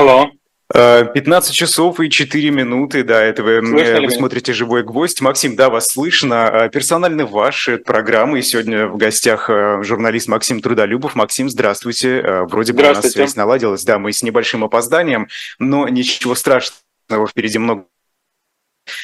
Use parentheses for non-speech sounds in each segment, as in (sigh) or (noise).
Алло. 15 часов и 4 минуты, да, это вы, вы смотрите «Живой гвоздь». Максим, да, вас слышно. Персонально ваша программа, и сегодня в гостях журналист Максим Трудолюбов. Максим, здравствуйте. Вроде бы у нас связь наладилась, да, мы с небольшим опозданием, но ничего страшного, впереди много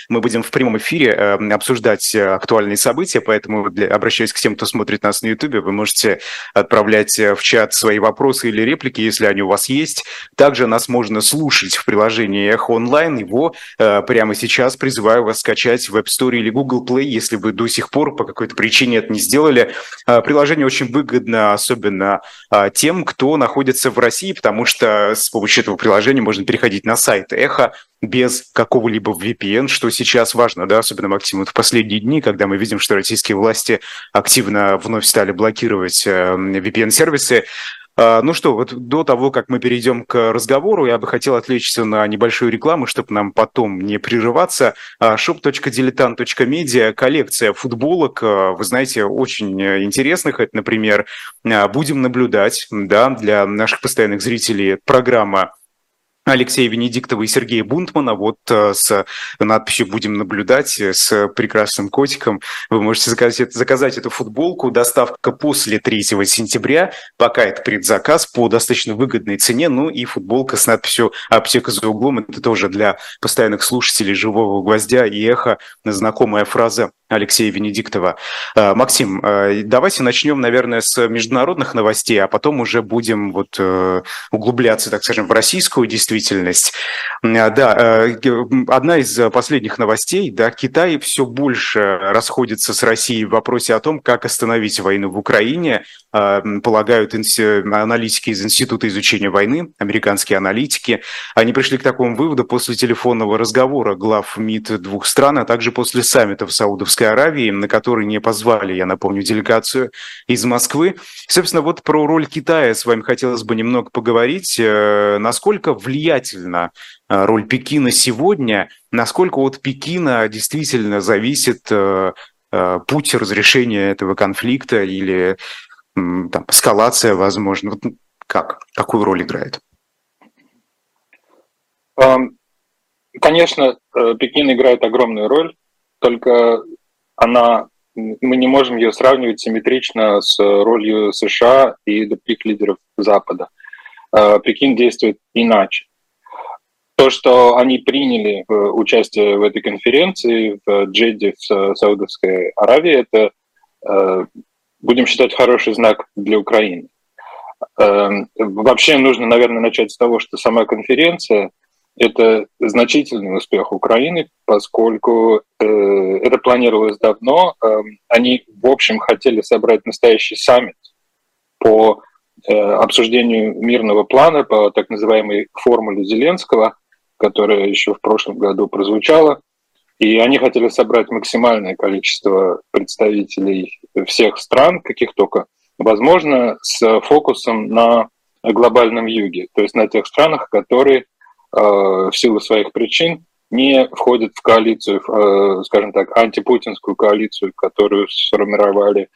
мы будем в прямом эфире э, обсуждать э, актуальные события, поэтому для, обращаюсь к тем, кто смотрит нас на YouTube, вы можете отправлять э, в чат свои вопросы или реплики, если они у вас есть. Также нас можно слушать в приложении Эхо Онлайн. Его прямо сейчас призываю вас скачать в App Store или Google Play, если вы до сих пор по какой-то причине это не сделали. Приложение очень выгодно, особенно тем, кто находится в России, потому что с помощью этого приложения можно переходить на сайт Эхо без какого-либо VPN, что сейчас важно, да, особенно, Максим, вот в последние дни, когда мы видим, что российские власти активно вновь стали блокировать э, VPN-сервисы, а, ну что, вот до того, как мы перейдем к разговору, я бы хотел отвлечься на небольшую рекламу, чтобы нам потом не прерываться. А, shop.diletant.media, коллекция футболок, а, вы знаете, очень интересных. Это, например, «Будем наблюдать», да, для наших постоянных зрителей программа Алексея Венедиктова и Сергея Бунтмана. Вот э, с надписью «Будем наблюдать» э, с прекрасным котиком. Вы можете заказать, заказать эту футболку. Доставка после 3 сентября. Пока это предзаказ по достаточно выгодной цене. Ну и футболка с надписью «Аптека за углом». Это тоже для постоянных слушателей «Живого гвоздя» и «Эхо» знакомая фраза Алексея Венедиктова. Э, Максим, э, давайте начнем, наверное, с международных новостей, а потом уже будем вот э, углубляться, так скажем, в российскую действительность. Да, одна из последних новостей, да, Китай все больше расходится с Россией в вопросе о том, как остановить войну в Украине. Полагают аналитики из Института изучения войны, американские аналитики. Они пришли к такому выводу после телефонного разговора глав МИД двух стран, а также после саммита в Саудовской Саудовской Аравии, на который не позвали, я напомню, делегацию из Москвы. Собственно, вот про роль Китая с вами хотелось бы немного поговорить. Э, насколько влиятельна э, роль Пекина сегодня, насколько от Пекина действительно зависит э, путь разрешения этого конфликта или там, эскалация, возможно. Вот как? Какую роль играет? Конечно, Пекин играет огромную роль, только она, мы не можем ее сравнивать симметрично с ролью США и других лидеров Запада. Э, Пекин действует иначе. То, что они приняли э, участие в этой конференции в Джедде в Саудовской Аравии, это, э, будем считать, хороший знак для Украины. Вообще нужно, наверное, начать с того, что сама конференция – это значительный успех Украины, поскольку э, это планировалось давно. Э, они, в общем, хотели собрать настоящий саммит по э, обсуждению мирного плана, по так называемой формуле Зеленского, которая еще в прошлом году прозвучала. И они хотели собрать максимальное количество представителей всех стран, каких только возможно, с фокусом на глобальном юге, то есть на тех странах, которые Э, в силу своих причин не входит в коалицию, э, скажем так, антипутинскую коалицию, которую сформировали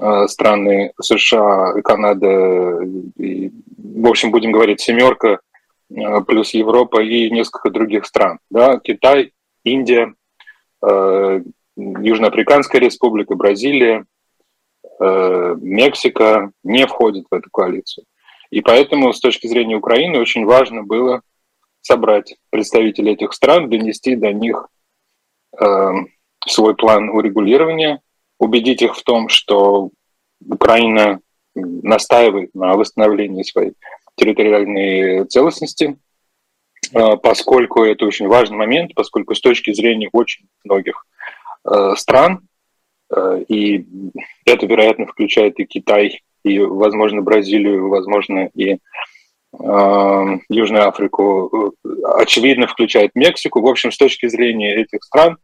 э, страны США, Канада, и, в общем, будем говорить, семерка, плюс Европа и несколько других стран. Да? Китай, Индия, Южноафриканская республика, Бразилия, Мексика не входят в эту коалицию. И поэтому с точки зрения Украины очень важно было собрать представителей этих стран, донести до них э, свой план урегулирования, убедить их в том, что Украина настаивает на восстановлении своей территориальной целостности, э, поскольку это очень важный момент, поскольку с точки зрения очень многих э, стран, э, и это, вероятно, включает и Китай, и, возможно, Бразилию, возможно, и Южную Африку, э, очевидно, включает Мексику. В общем, с точки зрения этих стран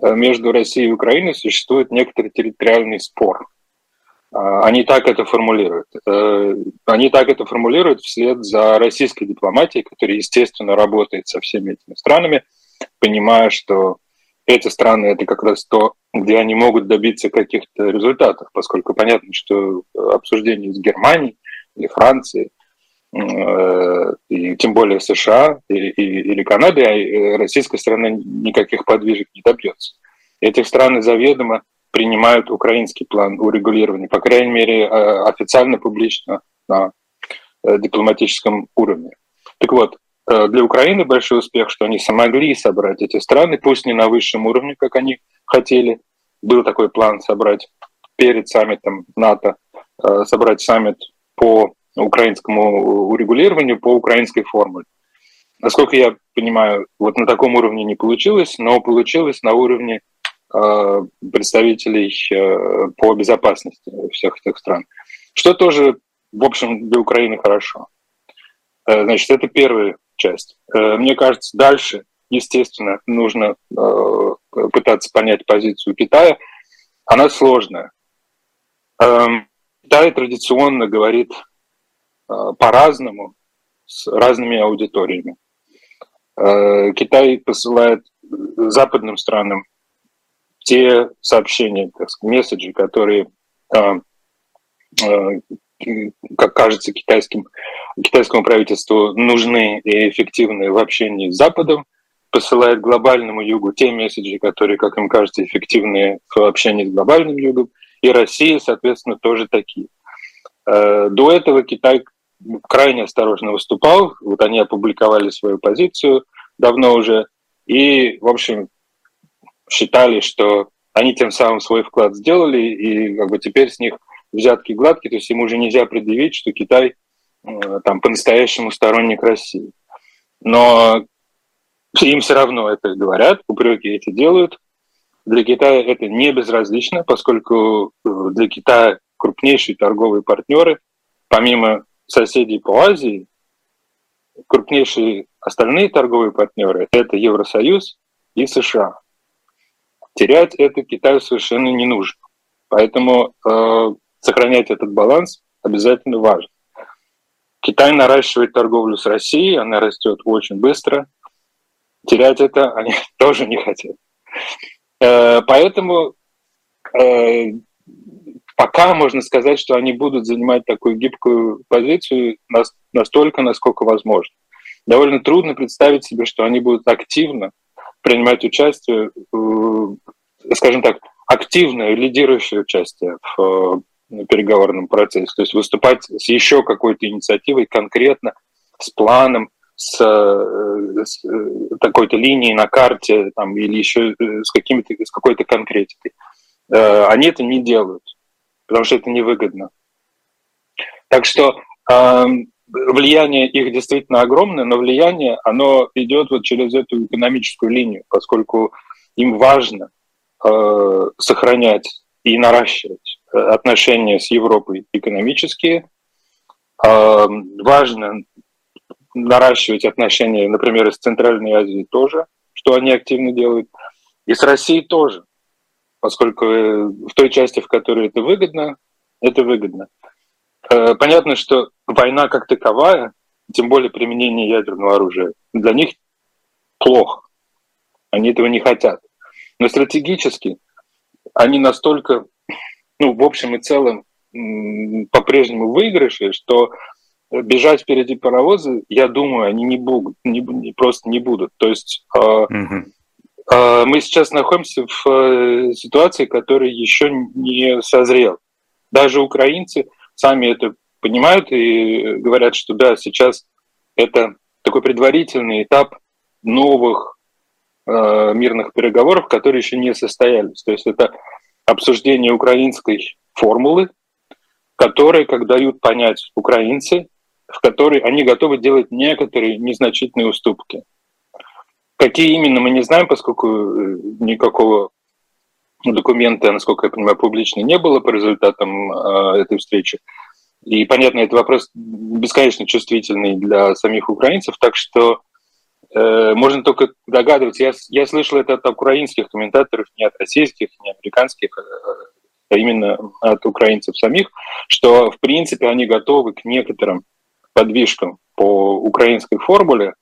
э, между Россией и Украиной существует некоторый территориальный спор. Э, они так это формулируют. Они так это формулируют вслед за российской дипломатией, которая, естественно, работает со всеми этими странами, понимая, что эти страны — это как раз то, где они могут добиться каких-то результатов, поскольку понятно, что обсуждение с Германией или Францией э, и тем более США и, и, или Канады, а российская страна никаких подвижек не добьется. Этих стран заведомо принимают украинский план урегулирования, по крайней мере, официально, публично на дипломатическом уровне. Так вот, для Украины большой успех, что они смогли собрать эти страны, пусть не на высшем уровне, как они хотели. Был такой план собрать перед саммитом НАТО, собрать саммит по украинскому урегулированию, по украинской формуле. Насколько я понимаю, вот на таком уровне не получилось, но получилось на уровне э, представителей э, по безопасности всех этих стран. Что тоже, в общем, для Украины хорошо. Э, значит, это первая часть. Э, мне кажется, дальше, естественно, нужно э, пытаться понять позицию Китая. Она сложная. Э, Китай традиционно говорит Э, по-разному, с разными аудиториями. Э, Китай посылает западным странам те сообщения, так сказать, месседжи, которые, э, как кажется, китайским, китайскому правительству нужны и эффективны в общении с Западом, посылает глобальному югу те месседжи, которые, как им кажется, эффективны в общении с глобальным югом, и Россия, соответственно, тоже такие. До этого Китай крайне осторожно выступал. Вот они опубликовали свою позицию давно уже. И, в общем, считали, что они тем самым свой вклад сделали, и как бы теперь с них взятки гладкие, то есть им уже нельзя предъявить, что Китай э, там по-настоящему сторонник России. Но им все равно это говорят, упреки эти делают. Для Китая это не безразлично, поскольку э, для Китая крупнейшие торговые партнеры, помимо соседей по Азии, крупнейшие остальные торговые партнеры – это Евросоюз и США. Терять это Китаю совершенно не нужно. Поэтому э, сохранять этот баланс обязательно важно. Китай наращивает торговлю с Россией, она растет очень быстро. Терять это (laughs) они тоже не хотят. Э, поэтому э, пока можно сказать, что они будут занимать такую гибкую позицию настолько, насколько возможно. Довольно трудно представить себе, что они будут активно принимать участие, скажем так, активное, лидирующее участие в э, переговорном процессе, то есть выступать с еще какой-то инициативой конкретно, с планом, с, э, с э, такой-то линией на карте там, или еще с, какими-то, с какой-то конкретикой. Они это не делают потому что это невыгодно. Так что э, влияние их действительно огромное, но влияние, оно идет вот через эту экономическую линию, поскольку им важно э, сохранять и наращивать э, отношения с Европой экономические, э, важно наращивать отношения, например, с Центральной Азией тоже, что они активно делают, и с Россией тоже поскольку э, в той части, в которой это выгодно, это выгодно. Э, понятно, что война как таковая, тем более применение ядерного оружия, для них плохо. Они этого не хотят. Но стратегически они настолько, ну, в общем и целом, по-прежнему выигрыши, что бежать впереди паровоза, я думаю, они не будут, не, просто не будут. То есть mm-hmm. А, мы сейчас находимся в э, ситуации, которая еще не созрела. Даже украинцы сами это понимают и говорят, что да, сейчас это такой предварительный этап новых э, мирных переговоров, которые еще не состоялись. То есть это обсуждение украинской формулы, которые, как дают понять украинцы, в которой они готовы делать некоторые незначительные уступки. Какие именно, мы не знаем, поскольку э, никакого документа, насколько я понимаю, публично не было по результатам э, этой встречи. И, понятно, это вопрос бесконечно чувствительный для самих украинцев, так что э, можно только догадываться. Я, я слышал это от украинских комментаторов, не от российских, не американских, э, а именно от украинцев самих, что, в принципе, они готовы к некоторым подвижкам по украинской формуле,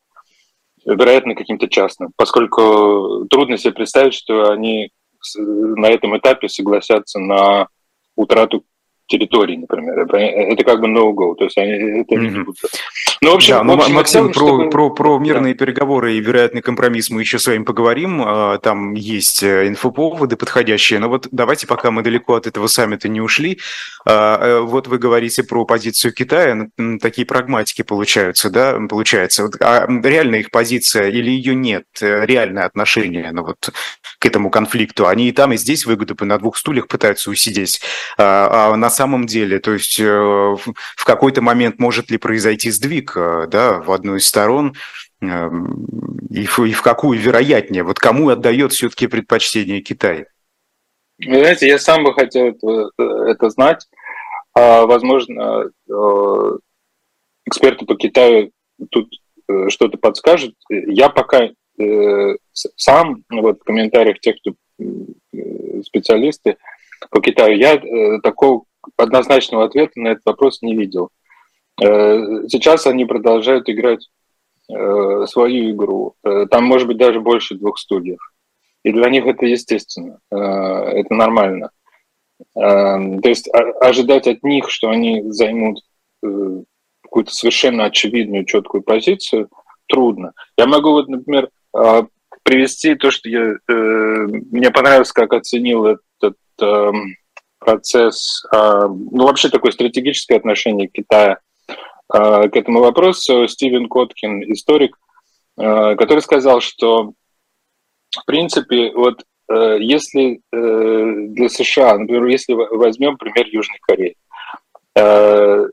вероятно, каким-то частным, поскольку трудно себе представить, что они на этом этапе согласятся на утрату территорий, например. Это как бы no-go, то есть они это mm-hmm. не будут. Ну, в общем, да, ну, в общем Максим, целом, про, чтобы... про, про мирные да. переговоры и вероятный компромисс мы еще с вами поговорим. А, там есть э, инфоповоды подходящие. Но вот давайте, пока мы далеко от этого саммита не ушли, а, э, вот вы говорите про позицию Китая, такие прагматики получаются, да, получается. А реальная их позиция или ее нет, э, реальное отношение ну, вот, к этому конфликту? Они и там, и здесь выгоду на двух стульях пытаются усидеть. А, а на самом деле, то есть в какой-то момент может ли произойти сдвиг да, в одну из сторон, эм, и в, и в какую вероятнее? Вот кому отдает все-таки предпочтение Китай? Знаете, я сам бы хотел это, это знать. А, возможно, э, эксперты по Китаю тут э, что-то подскажут. Я пока э, сам, ну вот в комментариях тех, кто специалисты по Китаю, я такого однозначного ответа на этот вопрос не видел. Э, сейчас они продолжают играть э, свою игру. Э, там может быть даже больше двух студиев. И для них это естественно, это нормально. То есть ожидать от них, что они займут какую-то совершенно очевидную, четкую позицию, трудно. Я могу, вот, например, привести то, что я, мне понравилось, как оценил этот процесс, ну, вообще такое стратегическое отношение Китая а, к этому вопросу Стивен Коткин, историк, а, который сказал, что в принципе, вот э, если э, для США, например, если возьмем пример Южной Кореи, э,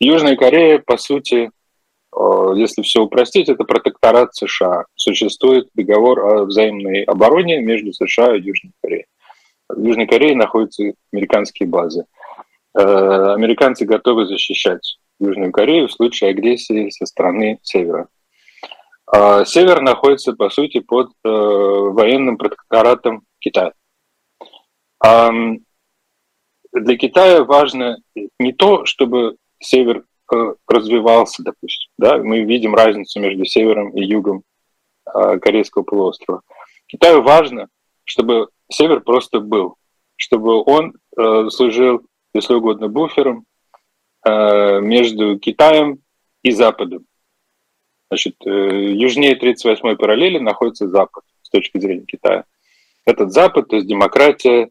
Южная Корея, по сути, если все упростить, это протекторат США. Существует договор о взаимной обороне между США и Южной Кореей. В Южной Корее находятся американские базы. Американцы готовы защищать Южную Корею в случае агрессии со стороны Севера. А Север находится, по сути, под э, военным протекторатом Китая. Для Китая важно не то, чтобы Север э, развивался, допустим. Да? Мы видим разницу между Севером и Югом э, Корейского полуострова. Китаю важно, чтобы Север просто был, чтобы он э, служил, если угодно, буфером Э, между Китаем и Западом. Значит, э, южнее 38-й параллели находится Запад с точки зрения Китая. Этот Запад, то есть демократия,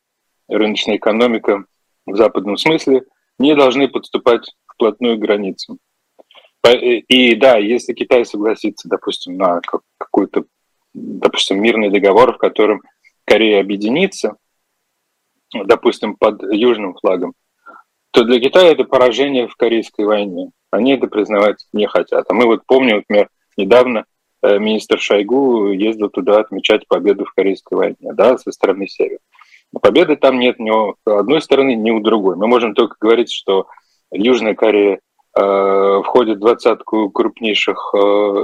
рыночная экономика в западном смысле, не должны подступать вплотную к границам. Э, и да, если Китай согласится, допустим, на какой-то, допустим, мирный договор, в котором Корея объединится, допустим, под южным флагом, то для Китая это поражение в Корейской войне. Они это признавать не хотят. А мы вот помним, например, недавно э, министр Шойгу ездил туда отмечать победу в Корейской войне, да, со стороны Севера. Победы там нет ни у одной стороны, ни у другой. Мы можем только говорить, что Южная Корея э, входит в двадцатку крупнейших э,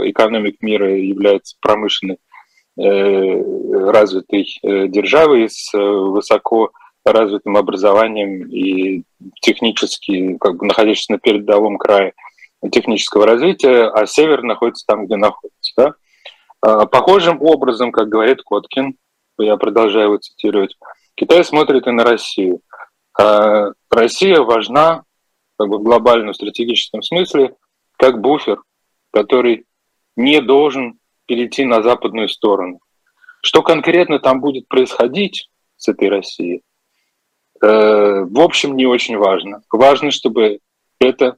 экономик мира и является промышленной развитой э, державой с э, высоко развитым образованием и технически, как бы находясь на передовом крае технического развития, а север находится там, где находится. Да? А, похожим образом, как говорит Коткин, я продолжаю его цитировать, Китай смотрит и на Россию. А, Россия важна как бы, в глобальном стратегическом смысле как буфер, который не должен перейти на западную сторону. Что конкретно там будет происходить с этой Россией, Э, в общем, не очень важно. Важно, чтобы это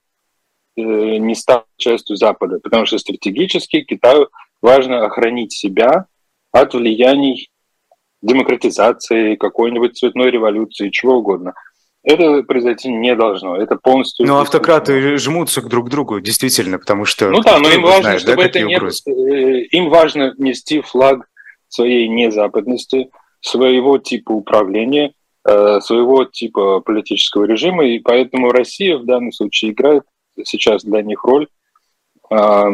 э, не стало частью Запада, потому что стратегически Китаю важно охранить себя от влияний демократизации, какой-нибудь цветной революции, чего угодно. Это произойти не должно. Это полностью... Ну, автократы жмутся друг к другу, действительно, потому что... Ну да, но им важно, знает, чтобы да, это не... Э, им важно нести флаг своей незападности, своего типа управления, Э, своего типа политического режима, и поэтому Россия в данном случае играет сейчас для них роль э,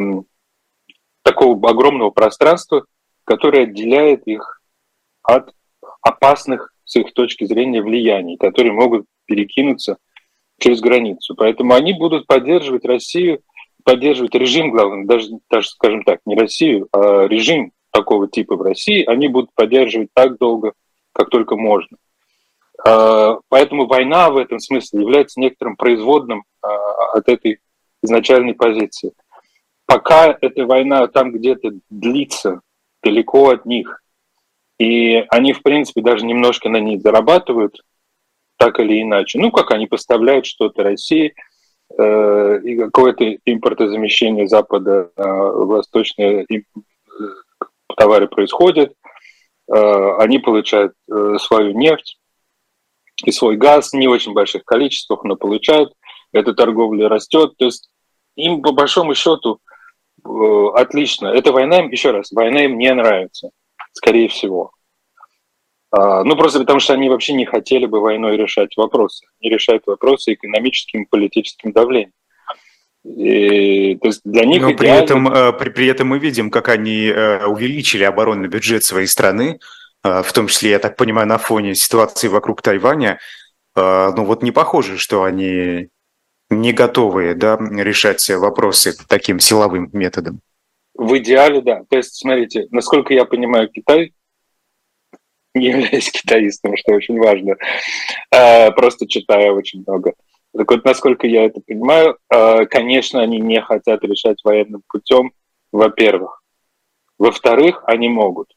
такого огромного пространства, которое отделяет их от опасных с их точки зрения влияний, которые могут перекинуться через границу. Поэтому они будут поддерживать Россию, поддерживать режим, главное, даже, даже скажем так, не Россию, а режим такого типа в России, они будут поддерживать так долго, как только можно. Поэтому война в этом смысле является некоторым производным от этой изначальной позиции. Пока эта война там где-то длится, далеко от них, и они, в принципе, даже немножко на ней зарабатывают, так или иначе. Ну, как они поставляют что-то России, э, и какое-то импортозамещение Запада, э, восточные э, товары происходят, э, они получают свою нефть и свой газ, не в очень больших количествах, но получают. Эта торговля растет. То есть им, по большому счету, отлично. Эта война им, еще раз, война им не нравится скорее всего. А, ну, просто потому что они вообще не хотели бы войной решать вопросы. Они решают вопросы экономическим и политическим давлением. И, то есть для них Но идеально... при, этом, э, при, при этом мы видим, как они э, увеличили оборонный бюджет своей страны, э, в том числе, я так понимаю, на фоне ситуации вокруг Тайваня. Ну вот не похоже, что они не готовы да, решать вопросы таким силовым методом. В идеале, да. То есть, смотрите, насколько я понимаю Китай, (laughs) не являюсь китаистом, что очень важно, а, просто читаю очень много. Так вот, насколько я это понимаю, а, конечно, они не хотят решать военным путем, во-первых. Во-вторых, они могут.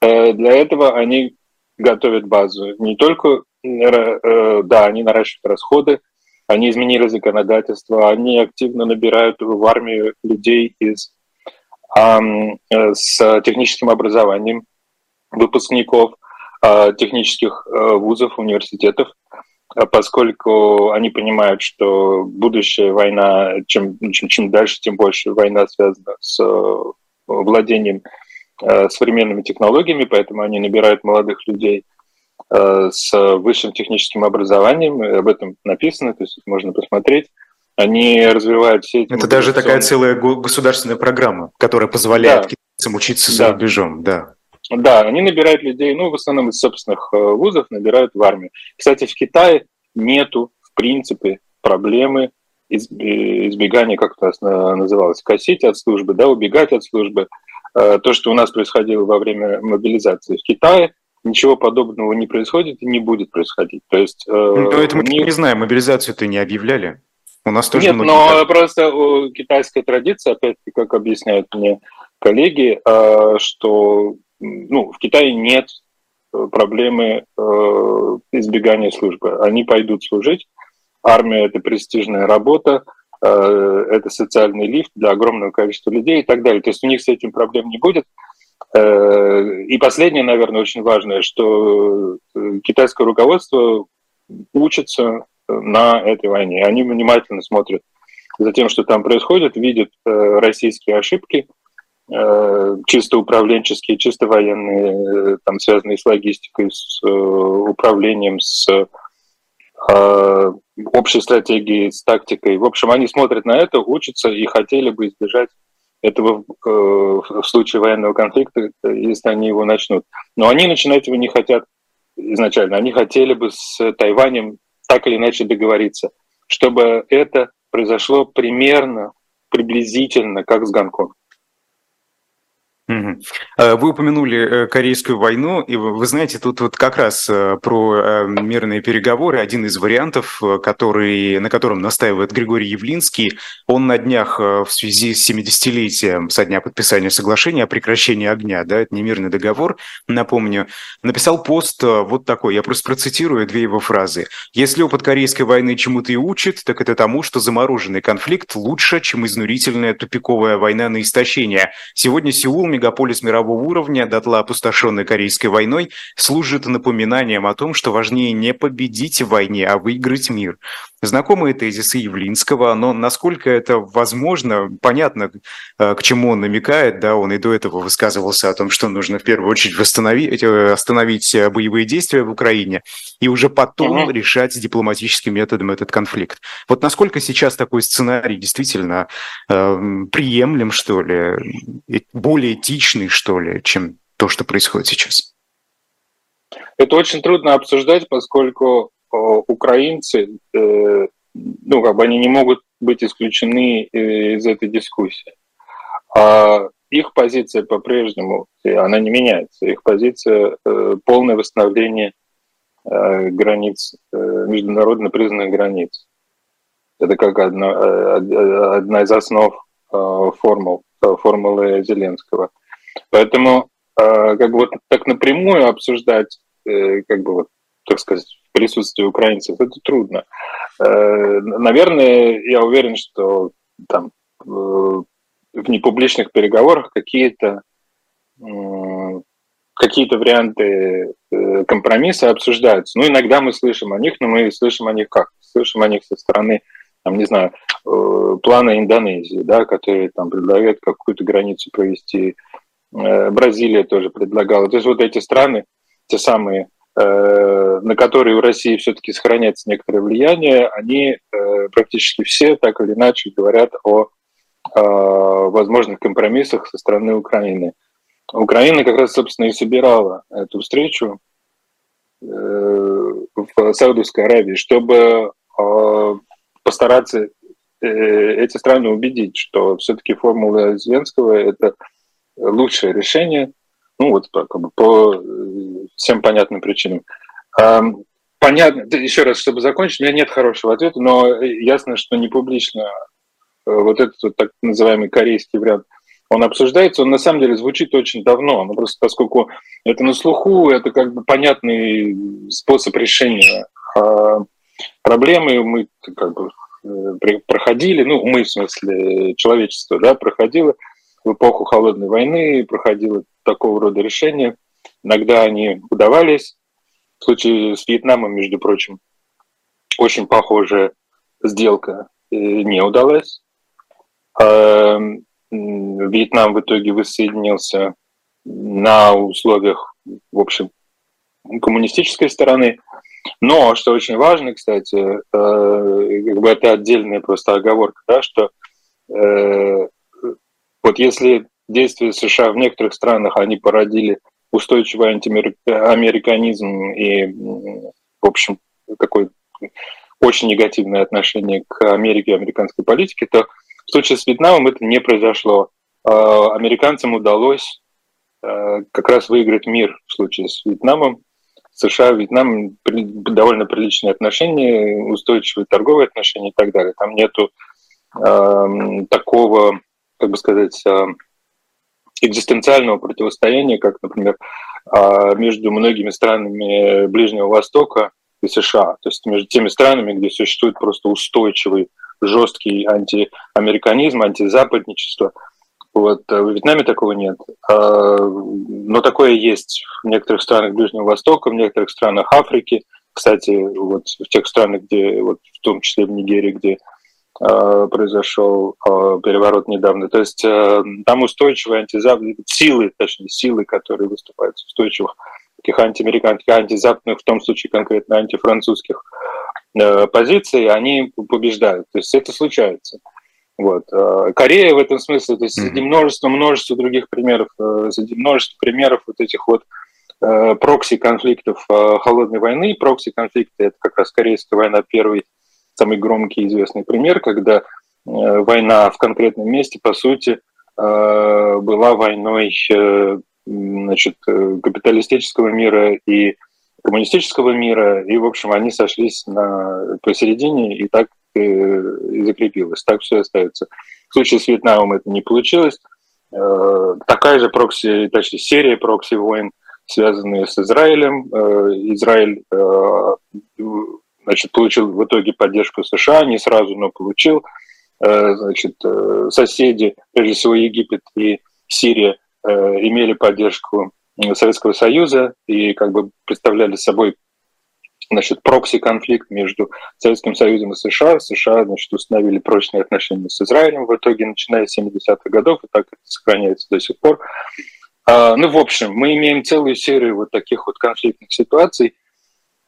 А, для этого они готовят базу. Не только, да, они наращивают расходы, они изменили законодательство, они активно набирают в армию людей из Э, с техническим образованием выпускников а, технических э, вузов, университетов, а поскольку они понимают, что будущая война, чем, чем, чем дальше, тем больше война связана с э, владением современными технологиями, поэтому они набирают молодых людей с высшим техническим образованием, об этом написано, то есть можно посмотреть. Они развивают все эти... Это даже такая целая государственная программа, которая позволяет да. китайцам учиться за да. рубежом, да. Да, они набирают людей, ну, в основном из собственных э, вузов, набирают в армию. Кстати, в Китае нету, в принципе, проблемы избегания, как это называлось, косить от службы, да, убегать от службы. Э, то, что у нас происходило во время мобилизации в Китае, ничего подобного не происходит и не будет происходить. То есть... Э, ну, это мы них... не знаем, мобилизацию-то не объявляли. У нас тоже Нет, но так. просто у китайской традиции, опять-таки, как объясняют мне коллеги, э, что ну, в Китае нет э, проблемы э, избегания службы. Они пойдут служить. Армия – это престижная работа, это социальный лифт для огромного количества людей и так далее. То есть у них с этим проблем не будет. И последнее, наверное, очень важное, что китайское руководство учится на этой войне. Они внимательно смотрят за тем, что там происходит, видят э, российские ошибки, э, чисто управленческие, чисто военные, э, там, связанные с логистикой, с управлением, с общей стратегией, с тактикой. В общем, они смотрят на это, учатся и хотели бы избежать этого в случае военного конфликта, если они его начнут. Но они начинать его не хотят изначально. Они хотели бы с Тайванем так или иначе договориться, чтобы это произошло примерно, приблизительно, как с Гонконгом. Э, вы упомянули э, Корейскую войну, и вы знаете, тут вот как раз э, про мирные переговоры, один из вариантов, который, на котором настаивает Григорий Явлинский, он на днях в связи с 70-летием со дня подписания соглашения о прекращении огня, да, это не мирный договор, напомню, написал пост вот такой, я просто процитирую две его фразы. «Если опыт Корейской войны чему-то и учит, так это тому, что замороженный конфликт лучше, чем изнурительная тупиковая война на истощение. Сегодня Сеул мегаполис мирового уровня, дотла опустошенный Корейской войной, служит напоминанием о том, что важнее не победить в войне, а выиграть мир. Знакомые тезисы Явлинского, но насколько это возможно, понятно, э, к чему он намекает, да, он и до этого высказывался о том, что нужно в первую очередь восстановить, э, остановить э, боевые действия в Украине и уже потом угу. решать дипломатическим методом этот конфликт. Вот насколько сейчас такой сценарий действительно э, приемлем, что ли, более этичный, что ли, чем то, что происходит сейчас? Это очень трудно обсуждать, поскольку украинцы, э, ну, как бы они не могут быть исключены э, из этой дискуссии. А их позиция по-прежнему, она не меняется. Их позиция э, – полное восстановление границ, международно признанных границ. Это как одна, одна из основ формул, формулы Зеленского. Поэтому как бы вот так напрямую обсуждать, как бы вот, так сказать, присутствие украинцев, это трудно. Наверное, я уверен, что там в непубличных переговорах какие-то какие-то варианты э, компромисса обсуждаются. Ну, иногда мы слышим о них, но мы слышим о них как? Слышим о них со стороны, там, не знаю, э, плана Индонезии, да, который там предлагает какую-то границу провести. Э, Бразилия тоже предлагала. То есть вот эти страны, те самые, на которые у России все-таки сохраняется некоторое влияние, они практически все так или иначе говорят о возможных компромиссах со стороны Украины. Украина как раз, собственно, и собирала эту встречу э, в Саудовской Аравии, чтобы э, постараться э, эти страны убедить, что все-таки формула Зеленского – это лучшее решение, ну вот как бы, по всем понятным причинам. Понятно, еще раз, чтобы закончить, у меня нет хорошего ответа, но ясно, что не публично вот этот вот так называемый корейский вариант – он обсуждается, он на самом деле звучит очень давно, но просто поскольку это на слуху, это как бы понятный способ решения а проблемы, мы как бы э, проходили, ну, мы, в смысле, человечество, да, проходило в эпоху холодной войны, проходило такого рода решения. Иногда они удавались. В случае с Вьетнамом, между прочим, очень похожая сделка э, не удалась. Вьетнам в итоге воссоединился на условиях, в общем, коммунистической стороны. Но, что очень важно, кстати, э, как бы это отдельная просто оговорка, да, что э, вот если действия США в некоторых странах, они породили устойчивый антиамериканизм и, в общем, такое очень негативное отношение к Америке и американской политике, то в случае с Вьетнамом это не произошло. А, американцам удалось а, как раз выиграть мир в случае с Вьетнамом. США, Вьетнам довольно приличные отношения, устойчивые торговые отношения и так далее. Там нету э, такого, как бы сказать, экзистенциального противостояния, как, например, э, между многими странами Ближнего Востока и США. То есть между теми странами, где существует просто устойчивый жесткий антиамериканизм, антизападничество. Вот. Э, в Вьетнаме такого нет. А, но такое есть в некоторых странах Ближнего Востока, в некоторых странах Африки. Кстати, вот в тех странах, где, вот в том числе в Нигерии, где а, произошел а, переворот недавно. То есть э, там устойчивые антизападные силы, точнее, силы, которые выступают устойчивых таких антиамериканских, антизападных, в том случае конкретно антифранцузских Э, позиции, они побеждают. То есть это случается. Вот. Э, Корея в этом смысле, то есть среди множества, множества других примеров, э, среди множества примеров вот этих вот прокси-конфликтов холодной войны. Прокси-конфликты – это как раз Корейская война, первый, самый громкий известный пример, когда война в конкретном месте, по сути, была войной значит, капиталистического мира и коммунистического мира, и, в общем, они сошлись на посередине, и так э, и закрепилось, так все остается. В случае с Вьетнамом это не получилось. Э, такая же прокси, точнее, серия прокси-войн, связанные с Израилем. Э, Израиль значит, получил в итоге поддержку США, не сразу, но получил. Значит, соседи, прежде всего Египет и Сирия, имели поддержку Советского Союза и как бы представляли собой значит, прокси-конфликт между Советским Союзом и США. США значит, установили прочные отношения с Израилем в итоге, начиная с 70-х годов, и так это сохраняется до сих пор. А, ну, в общем, мы имеем целую серию вот таких вот конфликтных ситуаций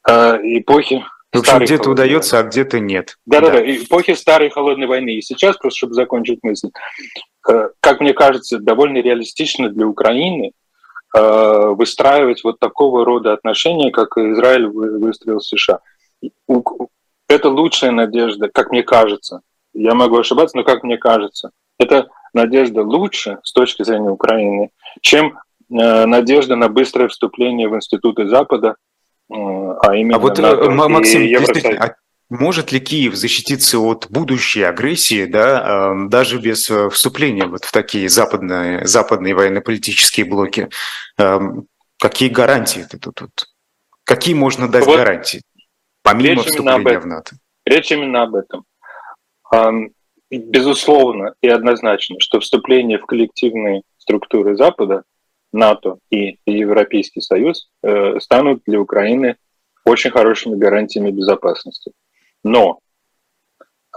а, эпохи в общем, где-то удается, а где-то нет. Да-да-да, эпохи старой холодной войны. И сейчас, просто чтобы закончить мысль, э, как мне кажется, довольно реалистично для Украины Э, выстраивать вот такого рода отношения, как Израиль выстроил США. Это лучшая надежда, как мне кажется. Я могу ошибаться, но как мне кажется, это надежда лучше с точки зрения Украины, чем э, надежда на быстрое вступление в институты Запада а именно а вот, НАТО Максим, действительно, а может ли Киев защититься от будущей агрессии, да, даже без вступления вот в такие западные, западные военно-политические блоки? Какие гарантии это тут? Какие можно дать вот гарантии, помимо вступления в НАТО? Речь именно об этом. Безусловно и однозначно, что вступление в коллективные структуры Запада, НАТО и Европейский Союз э, станут для Украины очень хорошими гарантиями безопасности. Но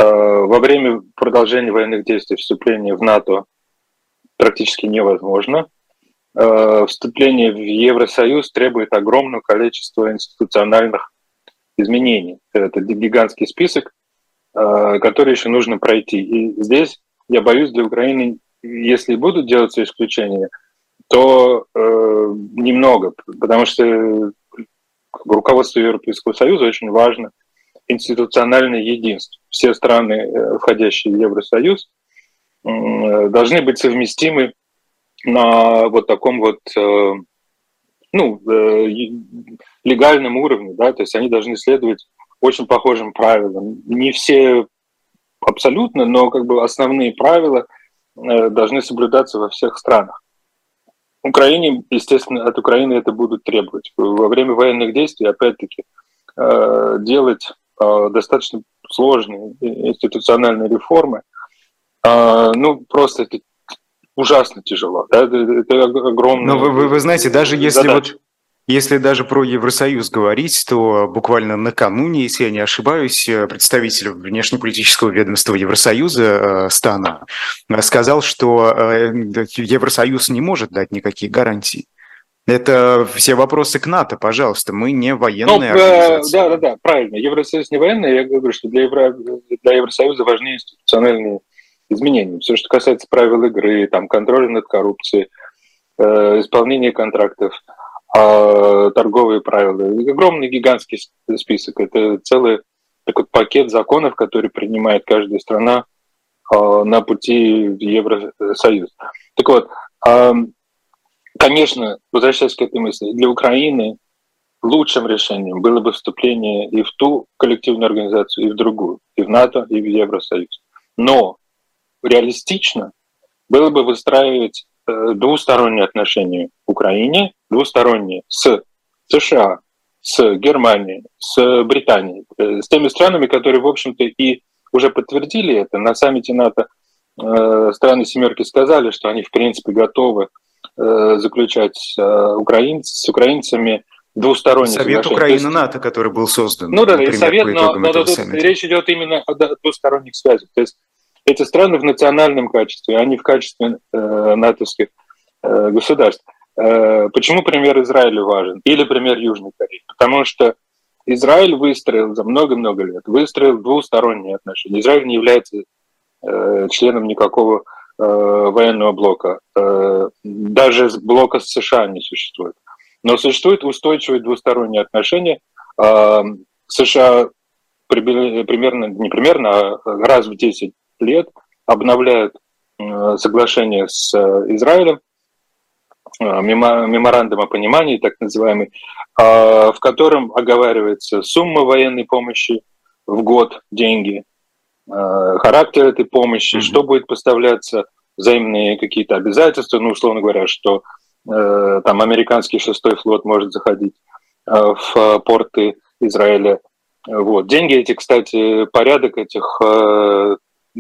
э, во время продолжения военных действий вступление в НАТО практически невозможно. Э, вступление в Евросоюз требует огромного количества институциональных изменений. Это гигантский список, э, который еще нужно пройти. И здесь, я боюсь, для Украины, если будут делаться исключения, то э, немного, потому что руководству Европейского Союза очень важно институциональное единство. Все страны, э, входящие в Евросоюз, должны быть совместимы на вот таком вот э, ну, э, легальном уровне, да, то есть они должны следовать очень похожим правилам. Не все абсолютно, но как бы основные правила должны соблюдаться во всех странах. Украине, естественно, от Украины это будут требовать. Во время военных действий, опять-таки, э, делать э, достаточно сложные институциональные реформы, э, ну, просто это ужасно тяжело. Да? Это огромное. Но вы, вы, вы знаете, даже если задача. вот если даже про Евросоюз говорить, то буквально накануне, если я не ошибаюсь, представитель внешнеполитического ведомства Евросоюза э, Стана сказал, что э, Евросоюз не может дать никаких гарантий. Это все вопросы к НАТО, пожалуйста. Мы не военная ну, организация. Да, да, да, правильно. Евросоюз не военный. Я говорю, что для, Евро... для Евросоюза важны институциональные изменения. Все, что касается правил игры, там, контроля над коррупцией, э, исполнения контрактов – торговые правила. Огромный гигантский список. Это целый такой пакет законов, который принимает каждая страна а, на пути в Евросоюз. Так вот, а, конечно, возвращаясь к этой мысли, для Украины лучшим решением было бы вступление и в ту коллективную организацию, и в другую, и в НАТО, и в Евросоюз. Но реалистично было бы выстраивать двусторонние отношения в Украине, двусторонние с США, с Германией, с Британией, э, с теми странами, которые, в общем-то, и уже подтвердили это. На саммите НАТО э, страны «семерки» сказали, что они, в принципе, готовы заключать украинц, с украинцами двусторонние Совет Украины-НАТО, который был создан. Ну да, и Совет, но, но тут речь идет именно о двусторонних связях. То есть эти страны в национальном качестве, а не в качестве э, натовских э, государств. Э, почему пример Израиля важен? Или пример Южной Кореи? Потому что Израиль выстроил за много-много лет, выстроил двусторонние отношения. Израиль не является э, членом никакого э, военного блока. Э, даже блока с США не существует. Но существуют устойчивые двусторонние отношения. Э, США примерно, не примерно, а раз в 10 лет обновляют э, соглашение с э, Израилем, э, меморандум о понимании, так называемый, в котором оговаривается сумма военной помощи в год, деньги, характер этой помощи, mm-hmm. что будет поставляться, взаимные какие-то обязательства, ну, условно говоря, что там американский шестой флот может заходить в порты Израиля. Вот. Деньги эти, кстати, порядок этих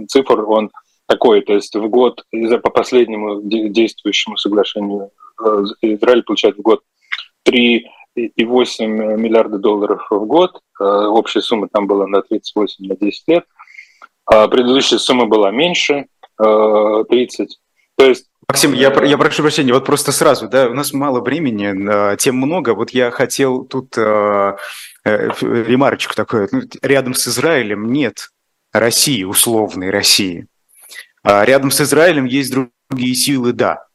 цифр, он такой, то есть в год, по последнему действующему соглашению, э, Израиль получает в год 3,8 миллиарда долларов в год. Э, общая сумма там была на 38 на 10 лет. А предыдущая сумма была меньше, 30. Э, то есть Максим, я, я прошу прощения, вот просто сразу, да, у нас мало времени, тем много. Вот я хотел тут э, э, ремарочку такую. Ну, рядом с Израилем нет России, условной России. А рядом с Израилем есть другие силы, да.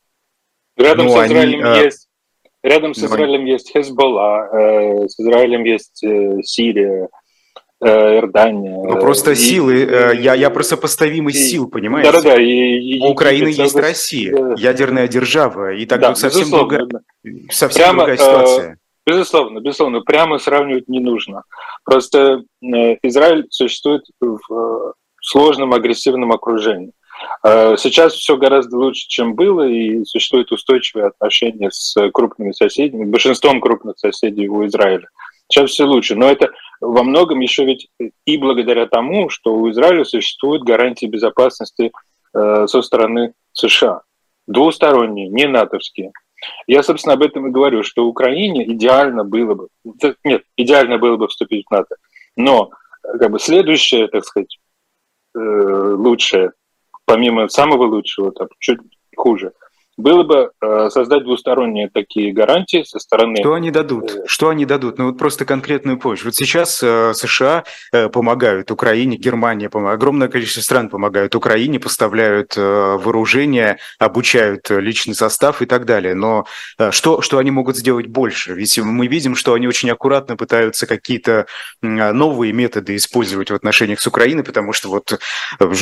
Рядом Но с Израилем они, есть Рядом с Израилем они... есть Хезболла, э, с Израилем есть э, Сирия, э, Иордания. Ну просто и, силы, и, я, я про сопоставимость и, сил, понимаете? Да-да-да. И, У Украины есть Россия, ядерная держава, и тогда да, совсем, другая, совсем прямо, другая ситуация. Безусловно, безусловно, прямо сравнивать не нужно. Просто Израиль существует в сложном агрессивном окружении. Сейчас все гораздо лучше, чем было, и существуют устойчивые отношения с крупными соседями, большинством крупных соседей у Израиля. Сейчас все лучше, но это во многом еще ведь и благодаря тому, что у Израиля существуют гарантии безопасности э, со стороны США. Двусторонние, не натовские. Я, собственно, об этом и говорю, что Украине идеально было бы, нет, идеально было бы вступить в НАТО, но как бы следующее, так сказать, э, лучшее, помимо самого лучшего, там, чуть хуже – было бы э, создать двусторонние такие гарантии со стороны... Что они дадут? Э, Что они дадут? Ну вот просто конкретную помощь. Вот сейчас э, США помогают Украине, Германия, огромное количество стран помогают Украине, поставляют вооружение, обучают личный состав и так далее. Но что, что они могут сделать больше? Ведь мы видим, что они очень аккуратно пытаются какие-то новые методы использовать в отношениях с Украиной, потому что вот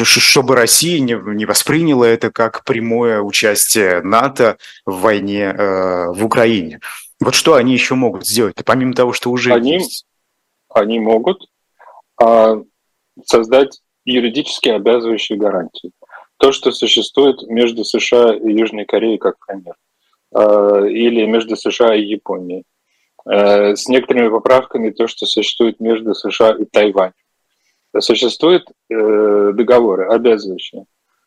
чтобы Россия не, не восприняла это как прямое участие НАТО в войне э, в Украине. Вот что они еще могут сделать, помимо того, что уже они, есть? Они могут э, создать юридически обязывающие гарантии. То, что существует между США и Южной Кореей, как пример, э, или между США и Японией, э, с некоторыми поправками то, что существует между США и Тайванем. Существуют э, договоры обязывающие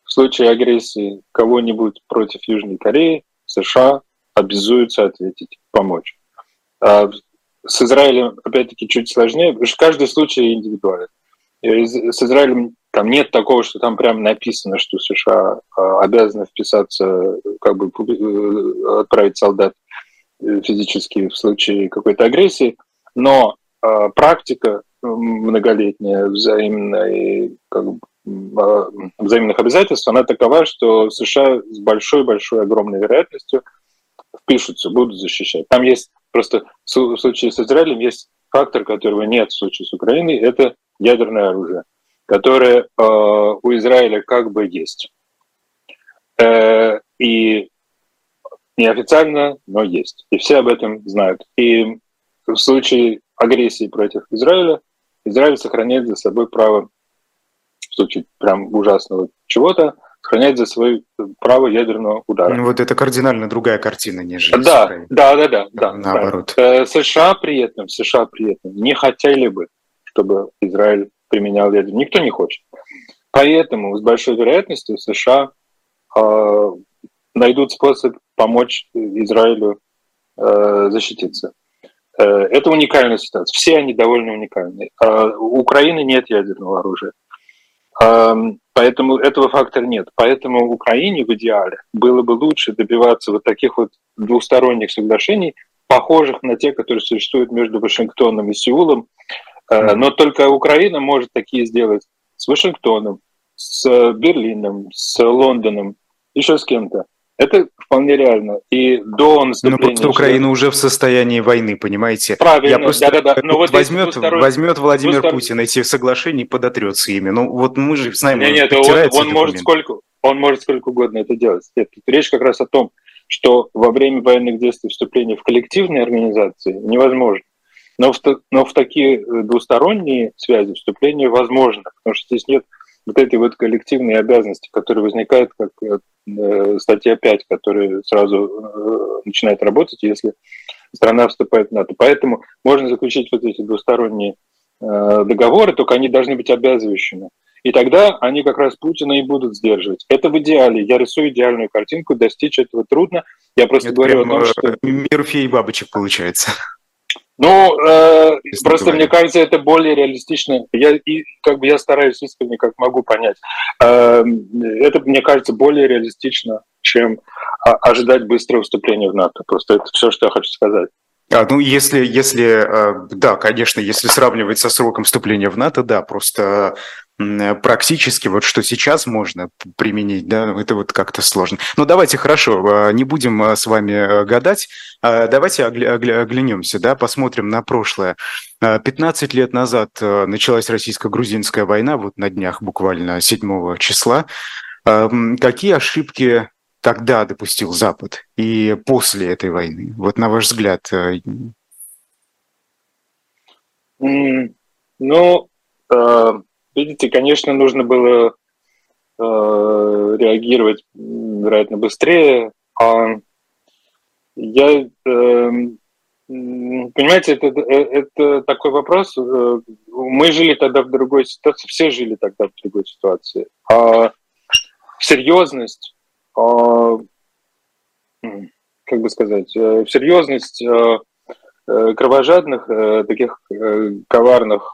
в случае агрессии кого-нибудь против Южной Кореи США обязуются ответить, помочь. А с Израилем, опять-таки, чуть сложнее, потому что каждый случай индивидуален. С Израилем там нет такого, что там прям написано, что США а, обязаны вписаться, как бы э, отправить солдат э, физически в случае какой-то агрессии, но а, практика многолетняя взаимной как бы, взаимных обязательств, она такова, что США с большой-большой огромной вероятностью впишутся, будут защищать. Там есть просто в случае с Израилем есть фактор, которого нет в случае с Украиной, это ядерное оружие, которое э, у Израиля как бы есть. Э, и неофициально, но есть. И все об этом знают. И в случае агрессии против Израиля Израиль сохраняет за собой право случае прям ужасного чего-то, сохранять за свое право ядерного удара. Ну, вот это кардинально другая картина, нежели да, да, да, да, да, наоборот. Правильно. Э, США при этом, США при этом не хотели бы, чтобы Израиль применял ядерное. Никто не хочет. Поэтому с большой вероятностью США э, найдут способ помочь Израилю э, защититься. Э, это уникальная ситуация. Все они довольно уникальные. Э, у Украины нет ядерного оружия. Поэтому этого фактора нет. Поэтому Украине в идеале было бы лучше добиваться вот таких вот двусторонних соглашений, похожих на те, которые существуют между Вашингтоном и Сеулом. Э, но только Украина может такие сделать с Вашингтоном, с Берлином, с Лондоном, еще с кем-то. Это вполне реально. И до наступления... Ну, просто Украина уже в состоянии войны, понимаете? Правильно, Я просто... да, да, да. Но вот возьмет, двусторон... возьмет Владимир двусторон... Путин эти соглашения и подотрется ими. Ну, вот мы же знаем, нет, нет, он, он может сколько, он может сколько угодно это делать. Нет, тут речь как раз о том, что во время военных действий вступление в коллективные организации невозможно. Но в, но в такие э, двусторонние связи вступление возможно, потому что здесь нет вот этой вот коллективной обязанности, которая возникает как э, Э, статья 5, которая сразу э, начинает работать, если страна вступает в НАТО. Поэтому можно заключить вот эти двусторонние э, договоры, только они должны быть обязывающими. И тогда они как раз Путина и будут сдерживать. Это в идеале. Я рисую идеальную картинку, достичь этого трудно. Я просто Это говорю о том, что... Мир фей бабочек получается. Ну, э, просто говоря. мне кажется, это более реалистично. Я и как бы я стараюсь искренне, как могу понять. Э, это мне кажется более реалистично, чем ожидать быстрого вступления в НАТО. Просто это все, что я хочу сказать. А, ну, если, если, э, да, конечно, если сравнивать со сроком вступления в НАТО, да, просто практически вот что сейчас можно применить, да, это вот как-то сложно. Ну, давайте, хорошо, а, не будем а, с вами э, гадать, а, давайте оглянемся, да, посмотрим на прошлое. 15 лет назад э, началась российско-грузинская война, вот на днях буквально 7 числа. Какие ошибки тогда допустил Запад и после этой войны? Вот на ваш взгляд, э, Ну, э, видите, конечно, нужно было э, реагировать, вероятно, быстрее. А я, эм, понимаете, это, это такой вопрос. Мы жили тогда в другой ситуации, все жили тогда в другой ситуации. А серьезность, а, как бы сказать, серьезность Э, кровожадных, э, таких э, коварных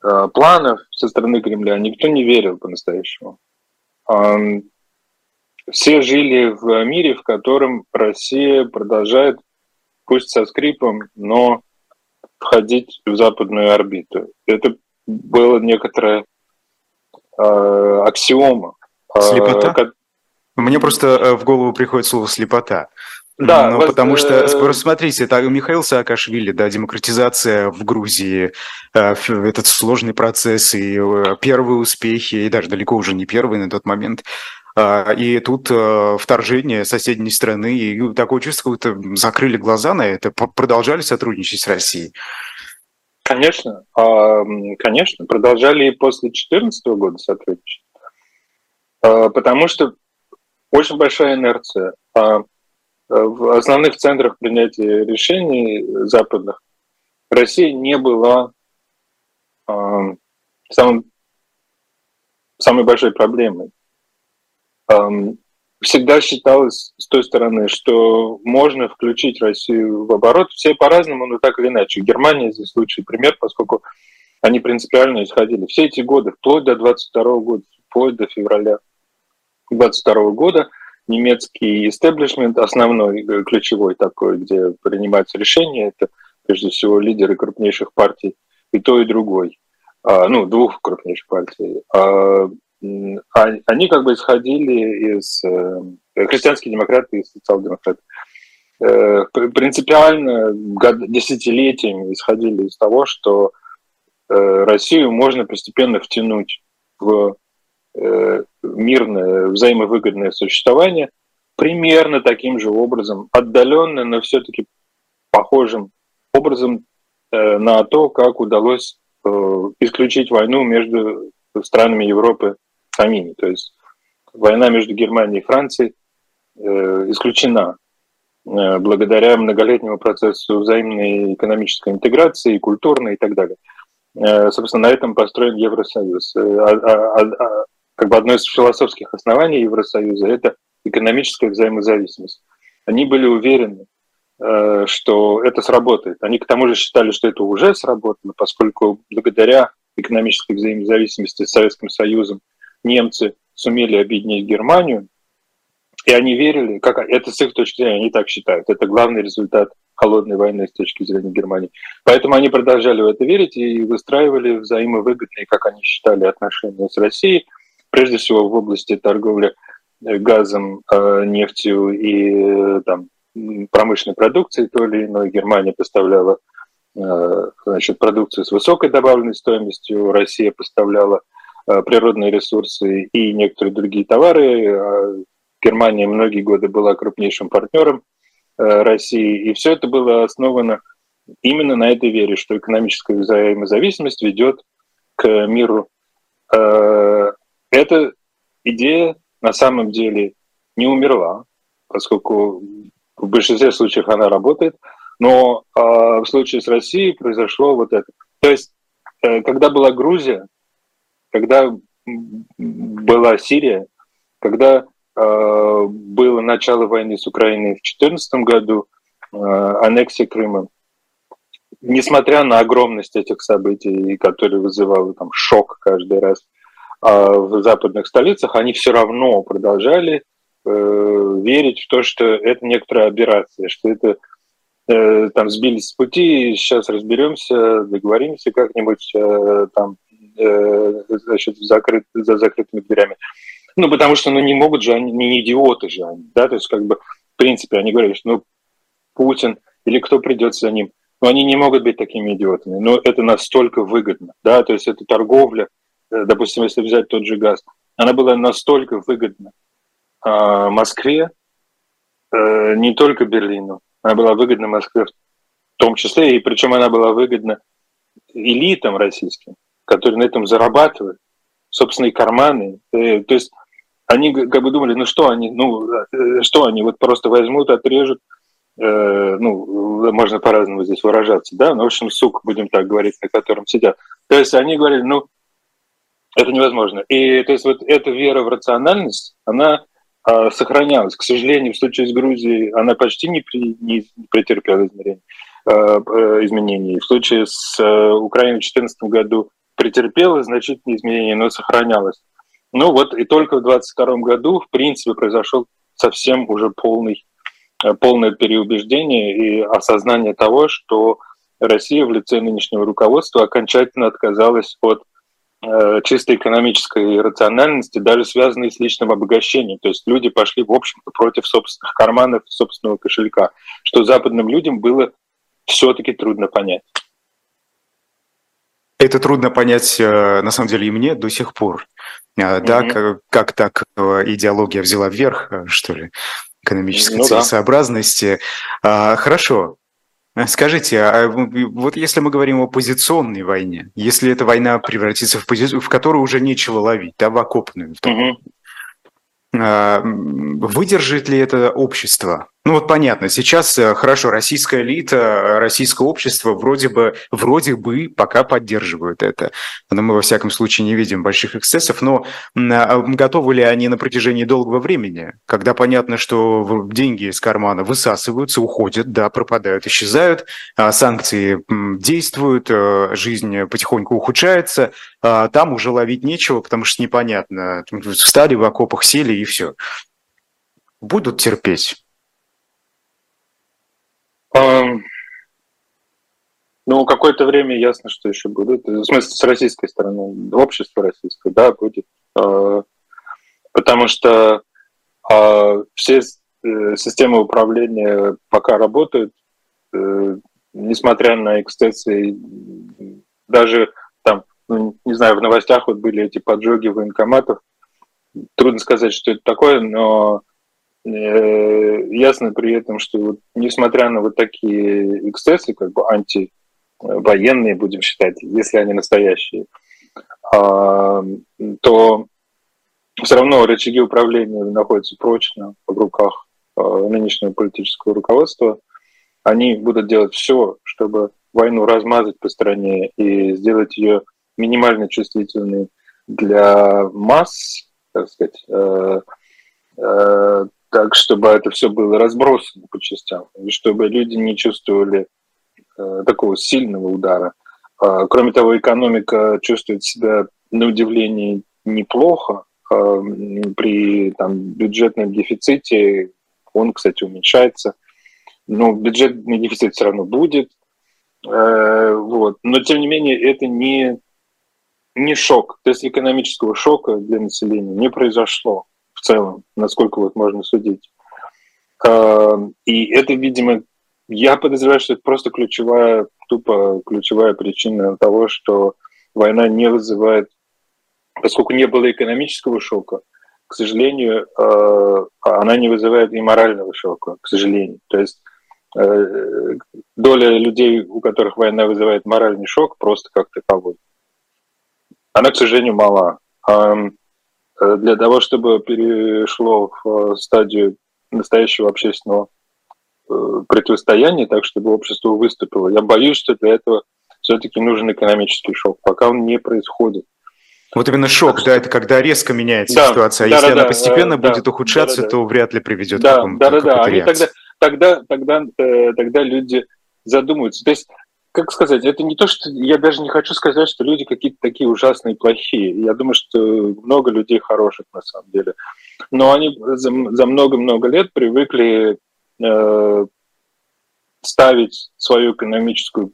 планов со стороны Кремля никто не верил по-настоящему. Все жили в мире, в котором Россия продолжает, пусть со скрипом, но входить в западную орбиту. Это было некоторая аксиома. Слепота? Мне просто в голову приходит слово слепота. Да, ну, воз... потому что, э, смотрите, это Михаил Саакашвили, да, демократизация в Грузии, э, этот сложный процесс и э, первые успехи, и даже далеко уже не первые на тот момент. А, и тут вторжение соседней страны, и такое чувство, как будто закрыли глаза на это, продолжали сотрудничать с Россией. Конечно, а, конечно, продолжали и после 2014 года сотрудничать. А, потому что очень большая инерция в основных центрах принятия решений западных Россия не была э, самым, самой большой проблемой. Э, всегда считалось с той стороны, что можно включить Россию в оборот. Все по-разному, но так или иначе. Германия здесь лучший пример, поскольку они принципиально исходили. Все эти годы, вплоть до 22 года, вплоть до февраля 22 года – немецкий истеблишмент, основной, э, ключевой такой, где принимаются решения, это прежде всего лидеры крупнейших партий, и то, и другой, а, ну, двух крупнейших партий, а, а они как бы исходили из э, христианские и социал-демократы. Э, принципиально десятилетиями исходили из того, что Россию можно постепенно втянуть в Э, мирное, взаимовыгодное существование примерно таким же образом, отдаленно, но все-таки похожим образом э, на то, как удалось э, исключить войну между странами Европы самими. То есть война между Германией и Францией исключена благодаря многолетнему процессу взаимной экономической интеграции, культурной и так далее. Собственно, на этом построен Евросоюз. Как бы одно из философских оснований Евросоюза – это экономическая взаимозависимость. Они были уверены, э, что это сработает. Они к тому же считали, что это уже сработало, поскольку благодаря экономической взаимозависимости с Советским Союзом немцы сумели объединить Германию, и они верили, как это с их точки зрения, они так считают, это главный результат холодной войны с точки зрения Германии. Поэтому они продолжали в это верить и выстраивали взаимовыгодные, как они считали, отношения с Россией – прежде всего в области торговли э, газом, э, нефтью и э, там, промышленной продукцией то или иной. Германия поставляла значит, продукцию с высокой добавленной стоимостью, Россия поставляла природные ресурсы и некоторые другие товары. Германия многие годы была крупнейшим партнером России, и все это было основано именно на этой вере, что экономическая взаимозависимость ведет к миру эта идея на самом деле не умерла, поскольку в большинстве случаев она работает, но э, в случае с Россией произошло вот это. То есть, э, когда была Грузия, когда была Сирия, когда э, было начало войны с Украиной в 2014 году, э, аннексия Крыма, несмотря на огромность этих событий, которые вызывали там шок каждый раз, а в западных столицах, они все равно продолжали э, верить в то, что это некоторая операция, что это э, там сбились с пути, сейчас разберемся, договоримся как-нибудь э, там значит, закрыт, за закрытыми дверями. Ну, потому что ну, не могут же они, не идиоты же они, да, то есть как бы в принципе они говорили, что ну, Путин или кто придет за ним, но они не могут быть такими идиотами, но это настолько выгодно, да, то есть это торговля, допустим, если взять тот же газ, она была настолько выгодна а, Москве, э, не только Берлину, она была выгодна Москве том числе, и причем она была выгодна элитам российским, которые на этом зарабатывают, собственные карманы. Э, то есть они как бы думали, ну что они, ну э, что они вот просто возьмут, отрежут, ну, можно по-разному здесь выражаться, да, ну, в общем, сук, будем так говорить, на котором сидят. То есть они говорили, ну, это невозможно. И то есть вот эта вера в рациональность, она э, сохранялась. К сожалению, в случае с Грузией она почти не, при, не претерпела измерений, э, э, изменений. В случае с э, Украиной в 2014 году претерпела значительные изменения, но сохранялась. Ну вот и только в 2022 году, в принципе, произошел совсем уже полный, э, полное переубеждение и осознание того, что Россия в лице нынешнего руководства окончательно отказалась от чисто экономической рациональности, даже связанной с личным обогащением. То есть люди пошли, в общем-то, против собственных карманов, собственного кошелька, что западным людям было все-таки трудно понять. Это трудно понять, э, на самом деле, и мне до сих пор. Mm-hmm. Да, как, как так э, идеология взяла вверх, что ли, экономической ну, целесообразности. Да. Хорошо. Скажите, а вот если мы говорим о позиционной войне, если эта война превратится в позицию, в которую уже нечего ловить, да, в окопную, в том, mm-hmm. выдержит ли это общество? Ну вот понятно, сейчас э, хорошо, российская элита, российское общество вроде бы, вроде бы пока поддерживают это. Но мы во всяком случае не видим больших эксцессов, но а, готовы ли они на протяжении долгого времени, когда понятно, что деньги из кармана высасываются, уходят, да, пропадают, исчезают, а санкции действуют, э, жизнь потихоньку ухудшается, а там уже ловить нечего, потому что непонятно, встали в окопах, сели и все. Будут терпеть. Ну, какое-то время ясно, что еще будут. В смысле, с российской стороны, общество российское, да, будет. А, потому что а, все э, системы управления пока работают, э, несмотря на эксцессы, даже там, ну, не знаю, в новостях вот были эти поджоги военкоматов. Трудно сказать, что это такое, но ясно при этом, что вот, несмотря на вот такие эксцессы, как бы антивоенные, будем считать, если они настоящие, а, то все равно рычаги управления находятся прочно в руках а, нынешнего политического руководства. Они будут делать все, чтобы войну размазать по стране и сделать ее минимально чувствительной для масс, так сказать, э, э, так, чтобы это все было разбросано по частям, и чтобы люди не чувствовали э, такого сильного удара. Э, кроме того, экономика чувствует себя на удивление неплохо. Э, при там, бюджетном дефиците он, кстати, уменьшается. Но бюджетный дефицит все равно будет. Э, вот. Но, тем не менее, это не, не шок. То есть экономического шока для населения не произошло в целом, насколько вот можно судить. А, и это, видимо, я подозреваю, что это просто ключевая, тупо ключевая причина того, что война не вызывает, поскольку не было экономического шока, к сожалению, а, она не вызывает и морального шока, к сожалению. То есть э, доля людей, у которых война вызывает моральный шок, просто как таковой, она, к сожалению, мала. Для того, чтобы перешло в э, стадию настоящего общественного э, противостояния, так чтобы общество выступило. Я боюсь, что для этого все-таки нужен экономический шок, пока он не происходит. Вот именно шок, да, это когда резко меняется да, ситуация. А да, если да, она постепенно да, будет ухудшаться, да, да, то вряд ли приведет да, к какому-то Да, да, да. Они тогда, тогда, тогда, тогда люди задумаются. То есть как сказать, это не то, что я даже не хочу сказать, что люди какие-то такие ужасные, плохие. Я думаю, что много людей хороших на самом деле. Но они за много-много лет привыкли э, ставить свое экономическую,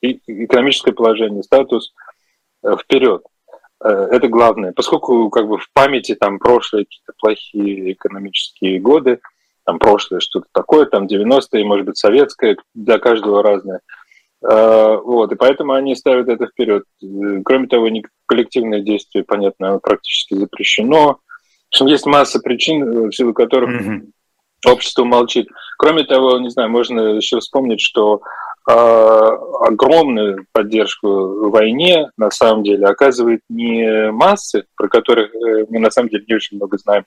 экономическое положение, статус э, вперед. Э, это главное. Поскольку как бы в памяти там прошлые какие-то плохие экономические годы, там прошлое что-то такое, там 90-е, может быть, советское, для каждого разное – вот, и поэтому они ставят это вперед. Кроме того, коллективное действие, понятно, практически запрещено. В общем, есть масса причин, э, в силу которых mm-hmm. общество молчит. Кроме того, не знаю, можно еще вспомнить, что огромную поддержку войне на самом деле оказывает не массы, про которых мы на самом деле не очень много знаем,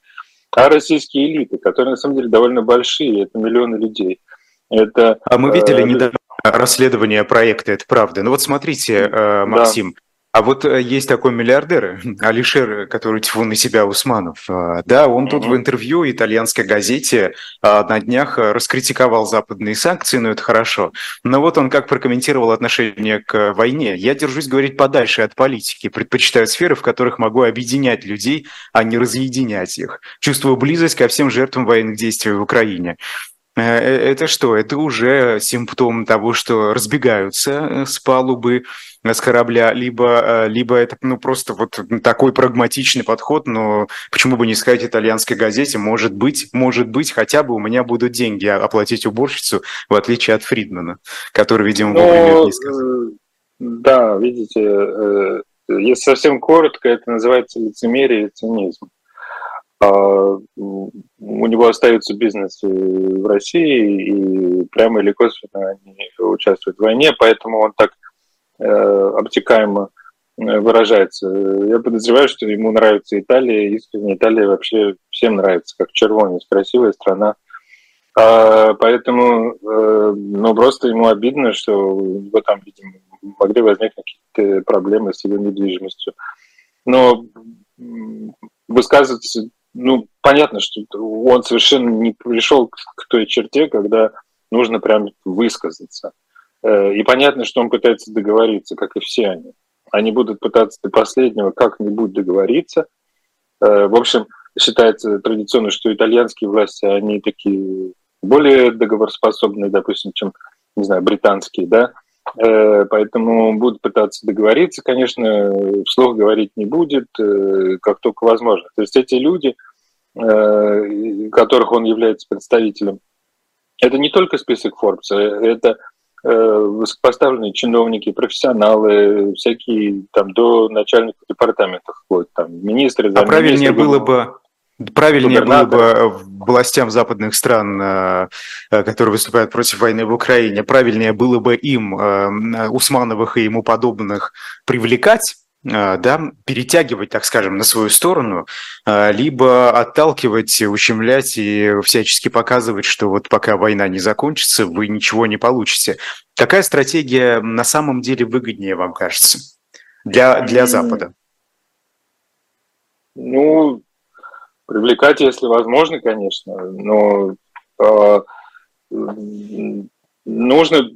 а российские элиты, которые на самом деле довольно большие, это миллионы людей. Это, а мы видели э, недавно расследование проекта, это правда. Ну вот смотрите, э, Максим, да. А вот э, есть такой миллиардер, (laughs) Алишер, который тьфу на себя Усманов. А, да, он тут в интервью итальянской газете а, на днях э, раскритиковал западные санкции, но это хорошо. Но вот он как прокомментировал отношение к войне. «Я держусь говорить подальше от политики, предпочитаю сферы, в которых могу объединять людей, а не разъединять их. Чувствую близость ко всем жертвам военных действий в Украине. Э, это что? Это уже симптом того, что разбегаются с палубы с корабля, либо, э, либо это ну, просто вот такой прагматичный подход, но почему бы не сказать итальянской газете, может быть, может быть, хотя бы у меня будут деньги оплатить уборщицу, в отличие от Фридмана, который, видимо, но, вовремя не сказал. Э, да, видите, э, если совсем коротко, это называется лицемерие и цинизм. А, у него остается бизнес в России, и прямо или косвенно они участвуют в войне, поэтому он так Э, обтекаемо э, выражается. Я подозреваю, что ему нравится Италия, искренне Италия вообще всем нравится, как червонец, красивая страна. А, поэтому, э, ну, просто ему обидно, что у него там, видимо, могли возникнуть какие-то проблемы с его недвижимостью. Но высказываться, ну, понятно, что он совершенно не пришел к той черте, когда нужно прям высказаться. Э, и понятно, что он пытается договориться, как и все они. Они будут пытаться до последнего как-нибудь договориться. Э, в общем, считается традиционно, что итальянские власти, они такие более договороспособные, допустим, чем, не знаю, британские, да, э, поэтому будут пытаться договориться, конечно, вслух говорить не будет, как только возможно. То есть эти люди, которых он является представителем, это не только список Forbes, это Э, высокопоставленные чиновники, профессионалы, всякие там до начальников департаментов, вот там министры. А правильнее было бы Правильнее было бы властям западных стран, э, э, которые выступают против войны в Украине, правильнее было бы им, Усмановых и ему подобных, привлекать да, перетягивать, так скажем, на свою сторону, а, либо отталкивать, ущемлять и всячески показывать, что вот пока война не закончится, вы ничего не получите. Какая стратегия на самом деле выгоднее, вам кажется, для, для Запада? Ну, привлекать, если возможно, конечно, но э, нужно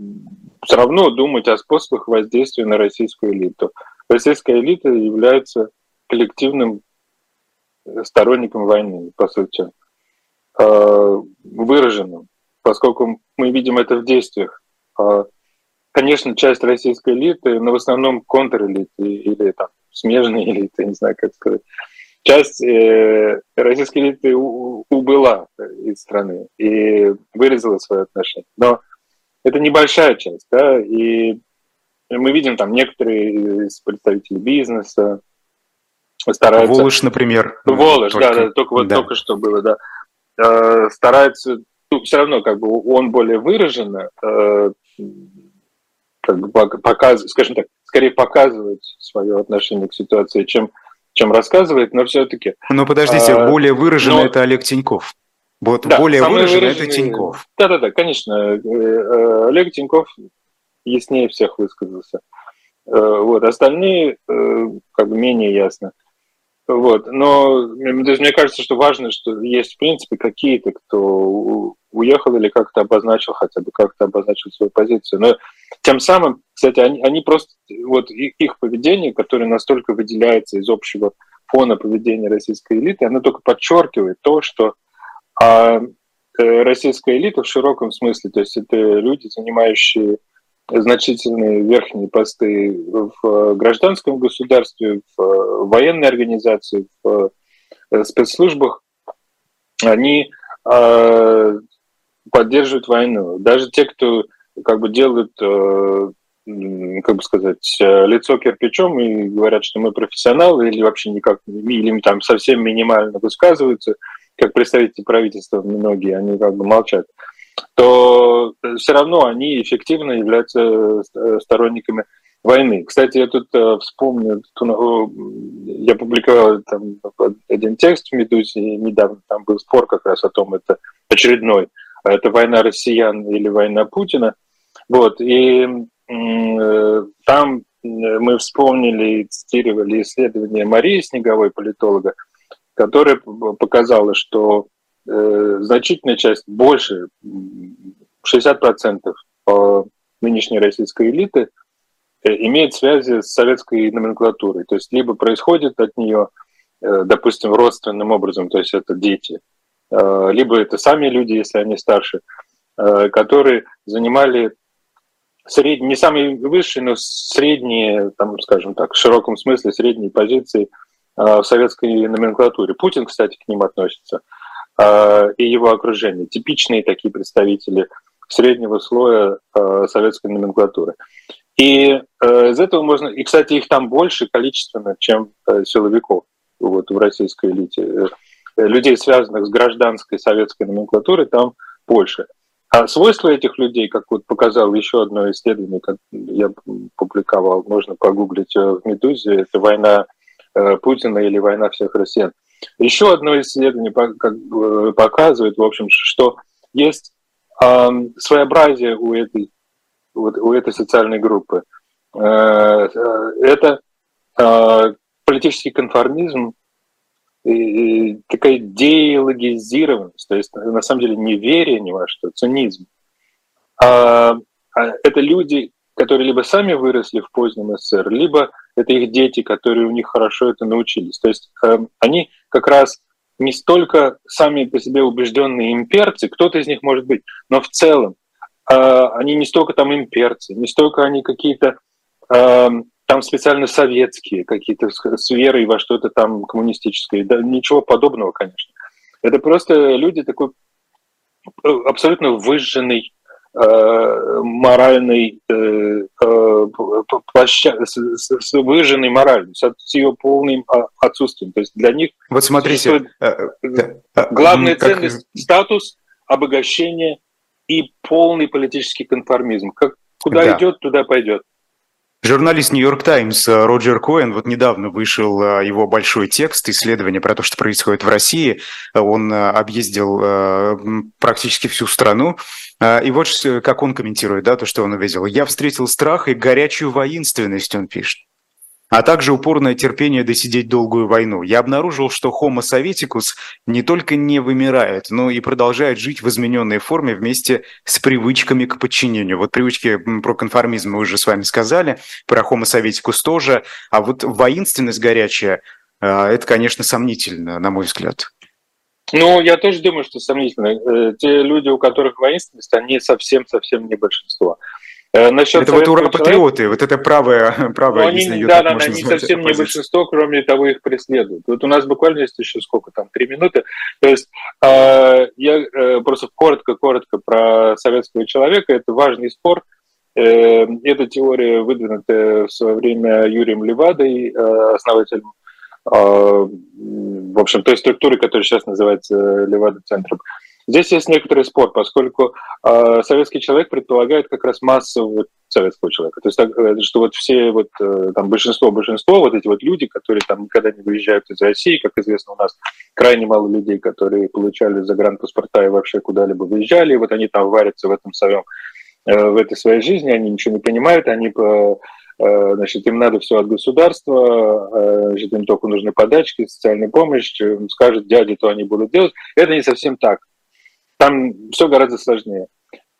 все равно думать о способах воздействия на российскую элиту российская элита является коллективным сторонником войны, по сути, а, выраженным, поскольку мы видим это в действиях. А, конечно, часть российской элиты, но в основном контрэлиты или там смежные элиты, не знаю, как сказать. Часть э, российской элиты убыла из страны и выразила свое отношение. Но это небольшая часть, да, и мы видим там некоторые из представителей бизнеса стараются... Волош, например. Волош, только... да, да, только вот да. только что было, да. Э, стараются, ну, все равно как бы он более выраженно э, как бы показывает, скажем так, скорее показывает свое отношение к ситуации, чем, чем рассказывает, но все-таки... Но подождите, э, более выраженно но... это Олег Тиньков. Вот да, более выраженно это Тиньков. Да-да-да, конечно. Э, э, Олег Тиньков яснее всех высказался. Э, вот, остальные э, как бы менее ясно. Вот, но даже мне кажется, что важно, что есть в принципе какие-то, кто уехал или как-то обозначил, хотя бы как-то обозначил свою позицию. Но тем самым, кстати, они, они просто, вот их поведение, которое настолько выделяется из общего фона поведения российской элиты, оно только подчеркивает то, что а, э, российская элита в широком смысле, то есть это люди, занимающие значительные верхние посты в э, гражданском государстве, в э, военной организации, в э, спецслужбах, они поддерживают войну. Даже те, кто как бы делают, как бы сказать, лицо кирпичом и говорят, что мы профессионалы, или вообще никак, или там совсем минимально высказываются, как представители правительства многие, они как бы молчат. То все равно они эффективно являются сторонниками войны. Кстати, я тут э, вспомню, я публиковал там один текст в «Медузе» недавно, там был спор как раз о том, это очередной, это война россиян или война Путина. Вот, и э, там мы вспомнили и цитировали исследование Марии Снеговой, политолога, которая показала, что э, значительная часть, больше, 60% э, нынешней российской элиты – Э, имеет связи с советской номенклатурой. То есть либо происходит от нее, допустим, родственным образом, то есть это дети, либо это сами люди, если они старше, которые занимали средние, не самые высшие, но средние, там, скажем так, в широком смысле средние позиции в советской номенклатуре. Путин, кстати, к ним относится, и его окружение. Типичные такие представители среднего слоя советской номенклатуры. И э, из этого можно... И, кстати, их там больше количественно, чем э, силовиков вот, в российской элите. Э, людей, связанных с гражданской советской номенклатурой, там больше. А свойства этих людей, как вот показал еще одно исследование, как я публиковал, можно погуглить э, в «Медузе», это война э, Путина или война всех россиян. Еще одно исследование показывает, в общем, что есть своеобразие у этой вот у этой социальной группы. Э, э, это э, политический конформизм, и такая деологизированность, то есть на самом деле не верие ни во что, цинизм. А, а это люди, которые либо сами выросли в позднем СССР, либо это их дети, которые у них хорошо это научились. То есть они как раз не столько сами по себе убежденные имперцы, кто-то из них может быть, но в целом а, они не столько там имперцы, не столько они какие-то а, там специально советские, какие-то с верой во что-то там коммунистическое. Да, ничего подобного, конечно. Это просто люди такой э, абсолютно выжженный э, моральной э, площа... с, выжженной моралью, с, ее полным а, отсутствием. То есть для них вот смотрите, главная как... ценность статус, обогащение и полный политический конформизм. Как, куда да. идет, туда пойдет. Журналист «Нью-Йорк Таймс» Роджер Коэн, вот недавно вышел а, его большой текст, исследование про то, что происходит в России. Он а, объездил а, практически всю страну. И вот как он комментирует, да, то, что он увидел. «Я встретил страх и горячую воинственность», он пишет а также упорное терпение досидеть долгую войну. Я обнаружил, что Homo советикус не только не вымирает, но и продолжает жить в измененной форме вместе с привычками к подчинению. Вот привычки про конформизм мы уже с вами сказали, про Homo советикус тоже, а вот воинственность горячая, а, это, конечно, сомнительно, на мой взгляд. Ну, я тоже думаю, что сомнительно. Э, те люди, у которых воинственность, они совсем-совсем не большинство. Э, насчет это вот ура-патриоты, вот это правое, (laughs) правое ну, они, Да, да, да, они совсем не большинство, кроме того, их преследуют. Вот у нас буквально есть еще сколько там, три минуты. То есть э, я э, просто коротко-коротко про советского человека. Это важный спор. Э, эта теория выдвинута в свое время Юрием Левадой, э, основателем э, в общем, той структуры, которая сейчас называется Левада-центром. Здесь есть некоторый спор, поскольку э, советский человек предполагает как раз массового советского человека. То есть, так, э, что вот все вот э, там большинство, большинство, вот эти вот люди, которые там никогда не выезжают из России, как известно, у нас крайне мало людей, которые получали загранпаспорта и вообще куда-либо выезжали, и вот они там варятся в этом своем, э, в этой своей жизни, они ничего не понимают, они по значит, им надо все от государства, значит, им только нужны подачки, социальная помощь, скажут дяде, то они будут делать. Это не совсем так. Там все гораздо сложнее.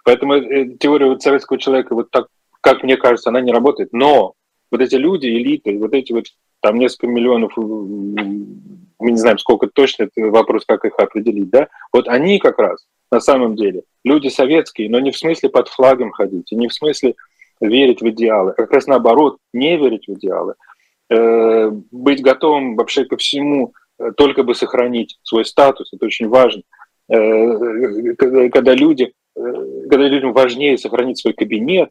Поэтому э, теория вот советского человека, вот так, как мне кажется, она не работает. Но вот эти люди, элиты, вот эти вот там несколько миллионов, мы не знаем, сколько точно, это вопрос, как их определить, да, вот они как раз на самом деле люди советские, но не в смысле под флагом ходить, не в смысле верить в идеалы, а как раз наоборот, не верить в идеалы, э, быть готовым вообще ко всему, э, только бы сохранить свой статус, это очень важно. Э, когда люди, э, когда людям важнее сохранить свой кабинет,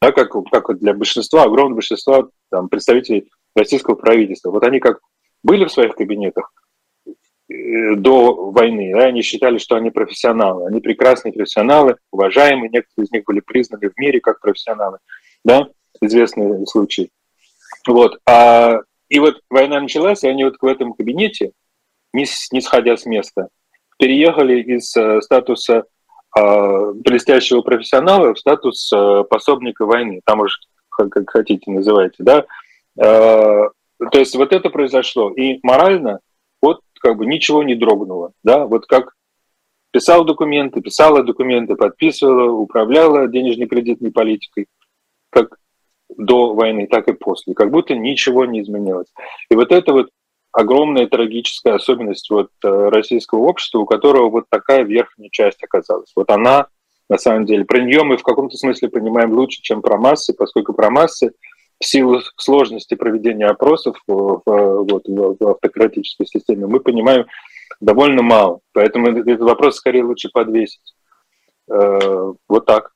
да, как, как для большинства, огромного большинства там, представителей российского правительства. Вот они как были в своих кабинетах, до войны. Да, они считали, что они профессионалы. Они прекрасные профессионалы, уважаемые. Некоторые из них были признаны в мире как профессионалы. Да, известный случай. Вот. А, и вот война началась, и они вот в этом кабинете, не, не сходя с места, переехали из э, статуса э, блестящего профессионала в статус э, пособника войны. Там уж как хотите называйте, да. То есть вот это произошло. И морально вот как бы ничего не дрогнуло, да. Вот как писал документы, писала документы, подписывала, управляла денежно-кредитной политикой, как до войны, так и после. Как будто ничего не изменилось. И вот это вот огромная трагическая особенность вот э, российского общества, у которого вот такая верхняя часть оказалась. Вот она, на самом деле, про нее мы в каком-то смысле понимаем лучше, чем про массы, поскольку про массы в силу сложности проведения опросов в, вот, в автократической системе мы понимаем довольно мало. Поэтому этот вопрос скорее лучше подвесить. Э, вот так.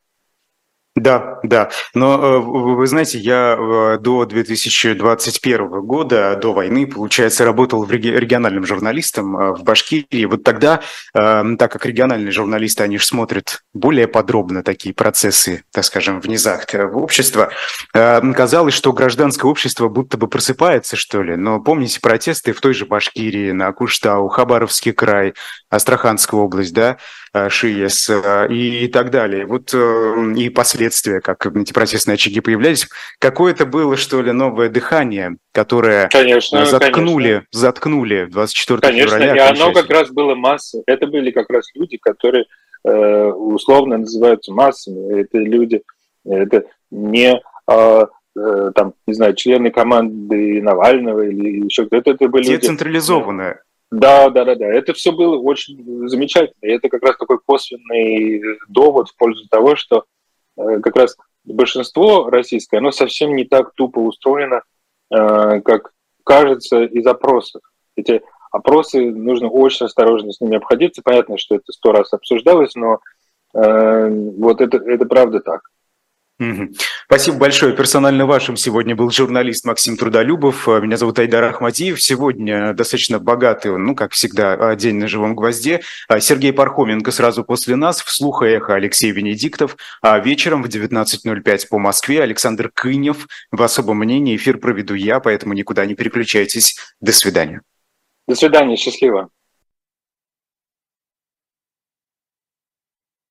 Да, да. Но э, вы знаете, я э, до 2021 года, до войны, получается, работал региональным журналистом э, в Башкирии. Вот тогда, так как региональные журналисты, они же смотрят более подробно такие процессы, так скажем, в низах общества, казалось, что гражданское общество будто бы просыпается, что ли. Но помните протесты в той же Башкирии, на Куштау, Хабаровский край, Астраханская область, да, ШИЕС и так далее. Вот и последствия следствия, как эти протестные очаги появлялись, какое-то было, что ли, новое дыхание, которое конечно, заткнули, конечно. заткнули 24 конечно, февраля. Конечно, и оно как раз было масса. Это были как раз люди, которые э, условно называются массами. Это люди, это не э, э, там, не знаю, члены команды Навального или еще кто-то. Это были Децентрализованные. Люди, да, да, да, да. Это все было очень замечательно. И это как раз такой косвенный довод в пользу того, что Э, как раз большинство российское, оно совсем не так тупо устроено, э, как кажется из опросов. Эти опросы, нужно очень осторожно с ними обходиться. Понятно, что это сто раз обсуждалось, но э, вот это, это правда так. Спасибо большое. Персонально вашим сегодня был журналист Максим Трудолюбов. Меня зовут Айдар Ахмадиев. Сегодня достаточно богатый, ну, как всегда, день на живом гвозде. Сергей Пархоменко сразу после нас. Вслух и эхо Алексей Венедиктов. А вечером в 19.05 по Москве Александр Кынев. В особом мнении эфир проведу я, поэтому никуда не переключайтесь. До свидания. До свидания. Счастливо.